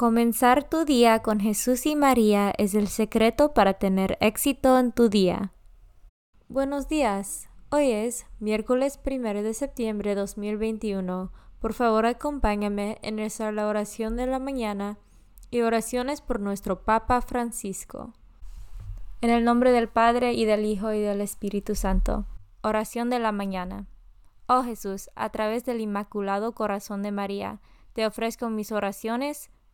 Comenzar tu día con Jesús y María es el secreto para tener éxito en tu día. Buenos días. Hoy es miércoles 1 de septiembre de 2021. Por favor, acompáñame en la oración de la mañana y oraciones por nuestro Papa Francisco. En el nombre del Padre y del Hijo y del Espíritu Santo. Oración de la mañana. Oh Jesús, a través del Inmaculado Corazón de María, te ofrezco mis oraciones,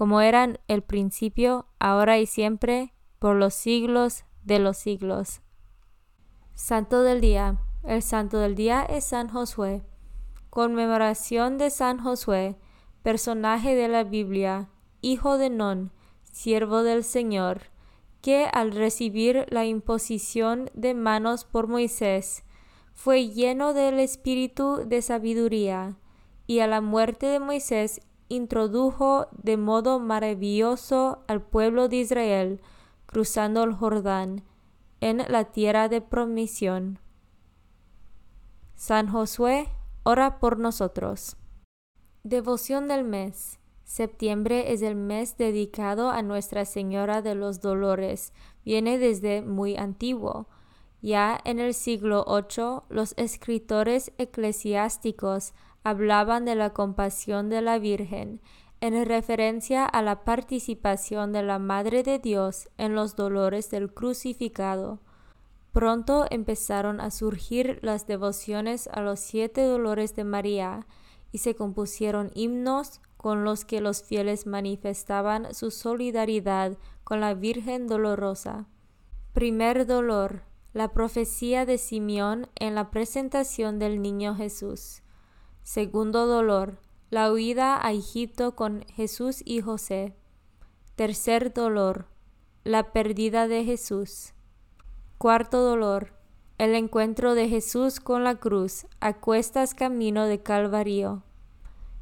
como eran el principio, ahora y siempre, por los siglos de los siglos. Santo del Día. El Santo del Día es San Josué. Conmemoración de San Josué, personaje de la Biblia, hijo de Non, siervo del Señor, que al recibir la imposición de manos por Moisés, fue lleno del espíritu de sabiduría, y a la muerte de Moisés introdujo de modo maravilloso al pueblo de Israel cruzando el Jordán en la tierra de promisión. San Josué, ora por nosotros. Devoción del mes. Septiembre es el mes dedicado a Nuestra Señora de los Dolores. Viene desde muy antiguo. Ya en el siglo VIII, los escritores eclesiásticos hablaban de la compasión de la Virgen en referencia a la participación de la Madre de Dios en los dolores del crucificado. Pronto empezaron a surgir las devociones a los siete dolores de María y se compusieron himnos con los que los fieles manifestaban su solidaridad con la Virgen dolorosa. Primer dolor. La profecía de Simeón en la presentación del niño Jesús. Segundo dolor, la huida a Egipto con Jesús y José. Tercer dolor, la pérdida de Jesús. Cuarto dolor, el encuentro de Jesús con la cruz a cuestas camino de Calvario.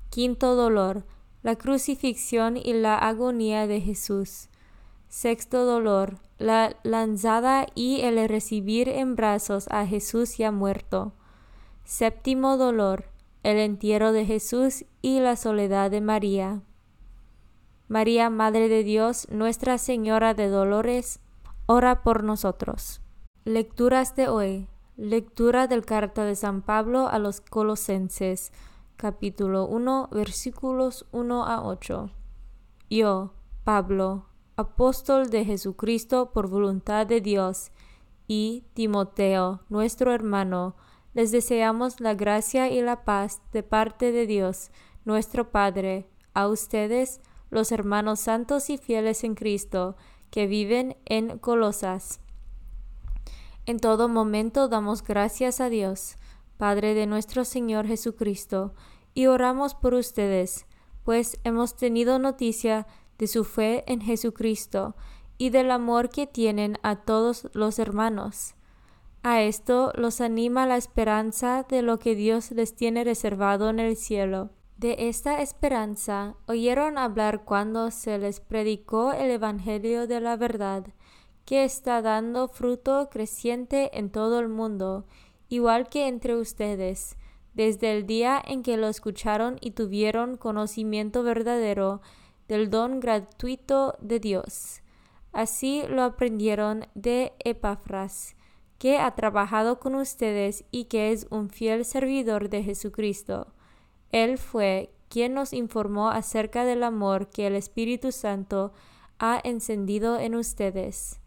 Quinto dolor, la crucifixión y la agonía de Jesús. Sexto dolor, la lanzada y el recibir en brazos a Jesús ya muerto. Séptimo dolor, el entierro de Jesús y la soledad de María. María, Madre de Dios, Nuestra Señora de Dolores, ora por nosotros. Lecturas de hoy. Lectura del carta de San Pablo a los Colosenses, capítulo 1, versículos 1 a 8. Yo, Pablo, apóstol de Jesucristo por voluntad de Dios, y Timoteo, nuestro hermano, les deseamos la gracia y la paz de parte de Dios, nuestro Padre, a ustedes, los hermanos santos y fieles en Cristo, que viven en Colosas. En todo momento damos gracias a Dios, Padre de nuestro Señor Jesucristo, y oramos por ustedes, pues hemos tenido noticia de su fe en Jesucristo y del amor que tienen a todos los hermanos. A esto los anima la esperanza de lo que Dios les tiene reservado en el cielo. De esta esperanza oyeron hablar cuando se les predicó el Evangelio de la verdad, que está dando fruto creciente en todo el mundo, igual que entre ustedes, desde el día en que lo escucharon y tuvieron conocimiento verdadero del don gratuito de Dios. Así lo aprendieron de Epafras, que ha trabajado con ustedes y que es un fiel servidor de Jesucristo. Él fue quien nos informó acerca del amor que el Espíritu Santo ha encendido en ustedes.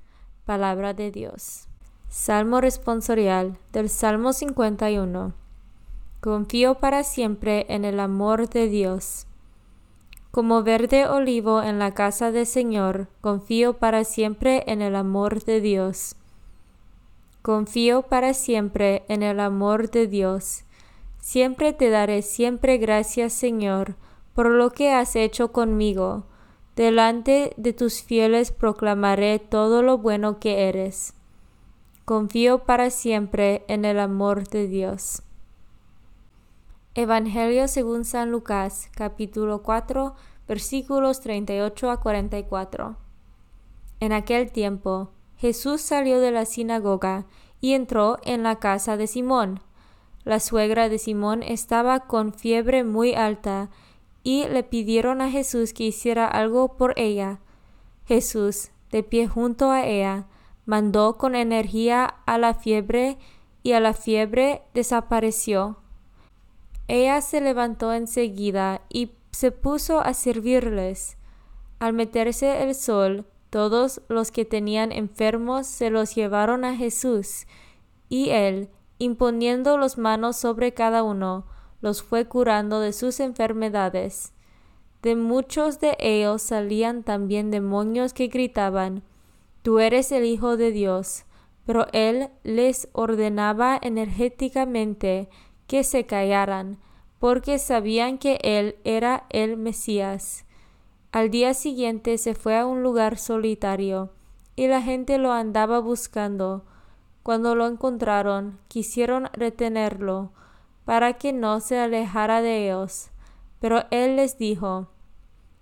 Palabra de Dios. Salmo responsorial del Salmo 51. Confío para siempre en el amor de Dios. Como verde olivo en la casa del Señor, confío para siempre en el amor de Dios. Confío para siempre en el amor de Dios. Siempre te daré siempre gracias, Señor, por lo que has hecho conmigo Delante de tus fieles proclamaré todo lo bueno que eres. Confío para siempre en el amor de Dios. Evangelio según San Lucas, capítulo 4, versículos 38 a 44. En aquel tiempo, Jesús salió de la sinagoga y entró en la casa de Simón. La suegra de Simón estaba con fiebre muy alta y le pidieron a Jesús que hiciera algo por ella. Jesús, de pie junto a ella, mandó con energía a la fiebre y a la fiebre desapareció. Ella se levantó enseguida y se puso a servirles. Al meterse el sol, todos los que tenían enfermos se los llevaron a Jesús, y él, imponiendo las manos sobre cada uno, los fue curando de sus enfermedades. De muchos de ellos salían también demonios que gritaban, Tú eres el Hijo de Dios. Pero él les ordenaba energéticamente que se callaran, porque sabían que él era el Mesías. Al día siguiente se fue a un lugar solitario, y la gente lo andaba buscando. Cuando lo encontraron, quisieron retenerlo, para que no se alejara de ellos. Pero él les dijo,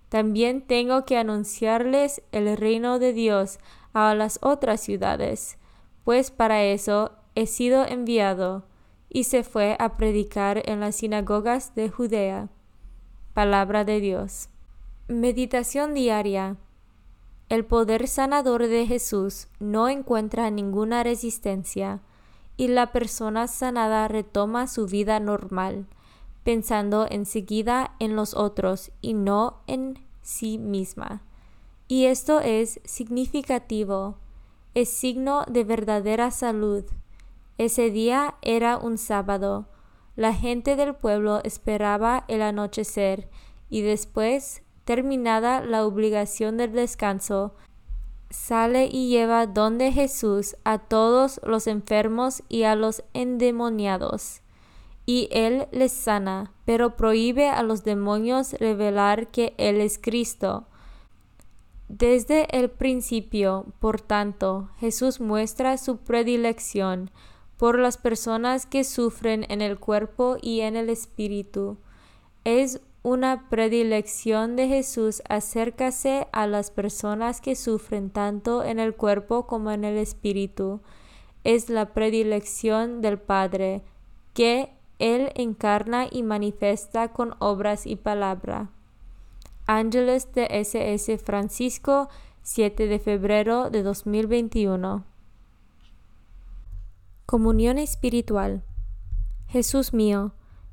También tengo que anunciarles el reino de Dios a las otras ciudades, pues para eso he sido enviado. Y se fue a predicar en las sinagogas de Judea. Palabra de Dios. Meditación diaria. El poder sanador de Jesús no encuentra ninguna resistencia y la persona sanada retoma su vida normal, pensando enseguida en los otros y no en sí misma. Y esto es significativo, es signo de verdadera salud. Ese día era un sábado. La gente del pueblo esperaba el anochecer y después, terminada la obligación del descanso, sale y lleva donde Jesús a todos los enfermos y a los endemoniados. Y él les sana, pero prohíbe a los demonios revelar que él es Cristo. Desde el principio, por tanto, Jesús muestra su predilección por las personas que sufren en el cuerpo y en el espíritu. Es una predilección de Jesús acércase a las personas que sufren tanto en el cuerpo como en el espíritu. Es la predilección del Padre, que Él encarna y manifiesta con obras y palabra. Ángeles de SS Francisco, 7 de febrero de 2021. Comunión espiritual. Jesús mío,